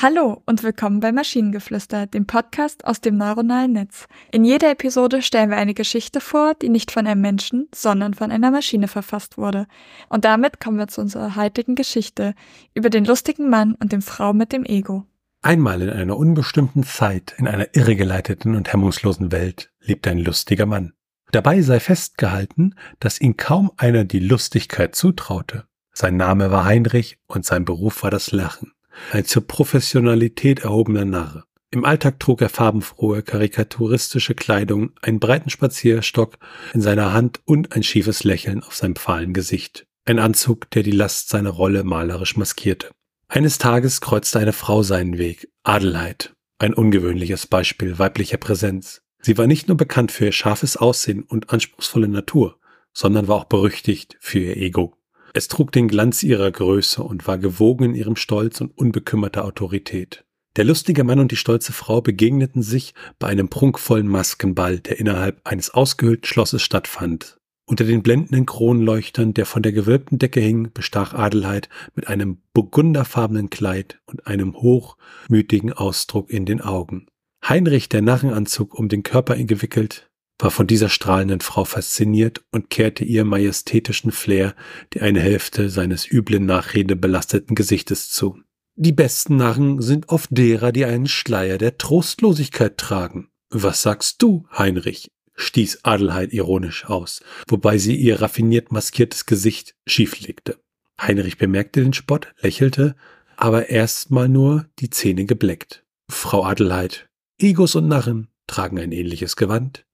Hallo und willkommen bei Maschinengeflüster, dem Podcast aus dem neuronalen Netz. In jeder Episode stellen wir eine Geschichte vor, die nicht von einem Menschen, sondern von einer Maschine verfasst wurde. Und damit kommen wir zu unserer heutigen Geschichte über den lustigen Mann und die Frau mit dem Ego. Einmal in einer unbestimmten Zeit, in einer irregeleiteten und hemmungslosen Welt, lebte ein lustiger Mann. Dabei sei festgehalten, dass ihn kaum einer die Lustigkeit zutraute. Sein Name war Heinrich und sein Beruf war das Lachen ein zur Professionalität erhobener Narr. Im Alltag trug er farbenfrohe, karikaturistische Kleidung, einen breiten Spazierstock in seiner Hand und ein schiefes Lächeln auf seinem fahlen Gesicht. Ein Anzug, der die Last seiner Rolle malerisch maskierte. Eines Tages kreuzte eine Frau seinen Weg, Adelheid. Ein ungewöhnliches Beispiel weiblicher Präsenz. Sie war nicht nur bekannt für ihr scharfes Aussehen und anspruchsvolle Natur, sondern war auch berüchtigt für ihr Ego. Es trug den Glanz ihrer Größe und war gewogen in ihrem Stolz und unbekümmerter Autorität. Der lustige Mann und die stolze Frau begegneten sich bei einem prunkvollen Maskenball, der innerhalb eines ausgehöhlten Schlosses stattfand. Unter den blendenden Kronleuchtern, der von der gewölbten Decke hing, bestach Adelheid mit einem burgunderfarbenen Kleid und einem hochmütigen Ausdruck in den Augen. Heinrich, der Narrenanzug um den Körper gewickelt, war von dieser strahlenden Frau fasziniert und kehrte ihr majestätischen Flair die eine Hälfte seines üblen Nachrede belasteten Gesichtes zu. Die besten Narren sind oft derer, die einen Schleier der Trostlosigkeit tragen. Was sagst du, Heinrich? stieß Adelheid ironisch aus, wobei sie ihr raffiniert maskiertes Gesicht schieflegte. Heinrich bemerkte den Spott, lächelte, aber erstmal nur die Zähne gebleckt. Frau Adelheid, Egos und Narren tragen ein ähnliches Gewand.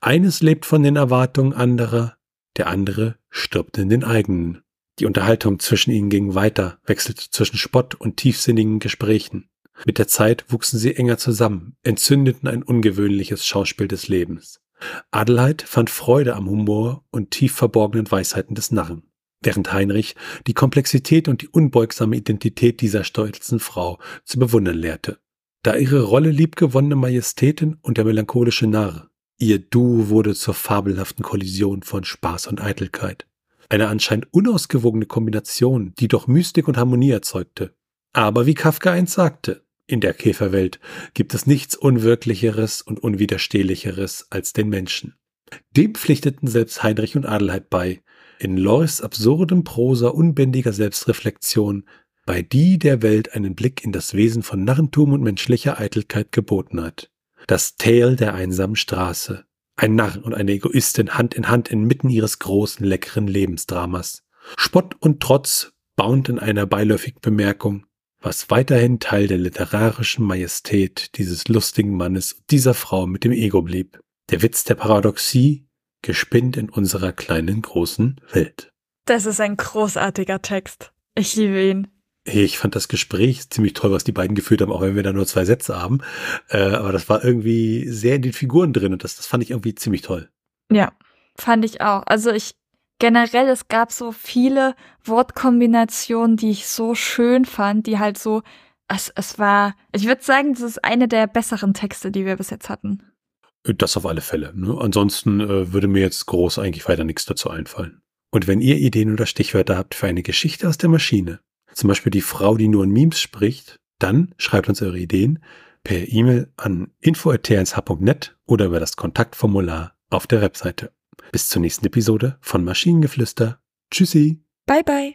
Eines lebt von den Erwartungen anderer, der andere stirbt in den eigenen. Die Unterhaltung zwischen ihnen ging weiter, wechselte zwischen Spott und tiefsinnigen Gesprächen. Mit der Zeit wuchsen sie enger zusammen, entzündeten ein ungewöhnliches Schauspiel des Lebens. Adelheid fand Freude am Humor und tief verborgenen Weisheiten des Narren, während Heinrich die Komplexität und die unbeugsame Identität dieser stolzen Frau zu bewundern lehrte. Da ihre Rolle liebgewonnene Majestätin und der melancholische Narr Ihr Du wurde zur fabelhaften Kollision von Spaß und Eitelkeit. Eine anscheinend unausgewogene Kombination, die doch Mystik und Harmonie erzeugte. Aber wie Kafka einst sagte, in der Käferwelt gibt es nichts Unwirklicheres und Unwiderstehlicheres als den Menschen. Dem pflichteten selbst Heinrich und Adelheid bei, in Loris absurdem Prosa unbändiger Selbstreflexion, bei die der Welt einen Blick in das Wesen von Narrentum und menschlicher Eitelkeit geboten hat. Das Tale der einsamen Straße. Ein Narr und eine Egoistin Hand in Hand inmitten ihres großen, leckeren Lebensdramas. Spott und Trotz bauend in einer beiläufigen Bemerkung, was weiterhin Teil der literarischen Majestät dieses lustigen Mannes und dieser Frau mit dem Ego blieb. Der Witz der Paradoxie, gespinnt in unserer kleinen, großen Welt. Das ist ein großartiger Text. Ich liebe ihn. Ich fand das Gespräch ziemlich toll, was die beiden geführt haben, auch wenn wir da nur zwei Sätze haben. Äh, aber das war irgendwie sehr in den Figuren drin und das, das fand ich irgendwie ziemlich toll. Ja, fand ich auch. Also ich generell, es gab so viele Wortkombinationen, die ich so schön fand, die halt so, es, es war, ich würde sagen, das ist eine der besseren Texte, die wir bis jetzt hatten. Das auf alle Fälle. Ne? Ansonsten äh, würde mir jetzt groß eigentlich weiter nichts dazu einfallen. Und wenn ihr Ideen oder Stichwörter habt für eine Geschichte aus der Maschine, zum Beispiel die Frau, die nur in Memes spricht, dann schreibt uns eure Ideen per E-Mail an info.tnsh.net oder über das Kontaktformular auf der Webseite. Bis zur nächsten Episode von Maschinengeflüster. Tschüssi. Bye bye.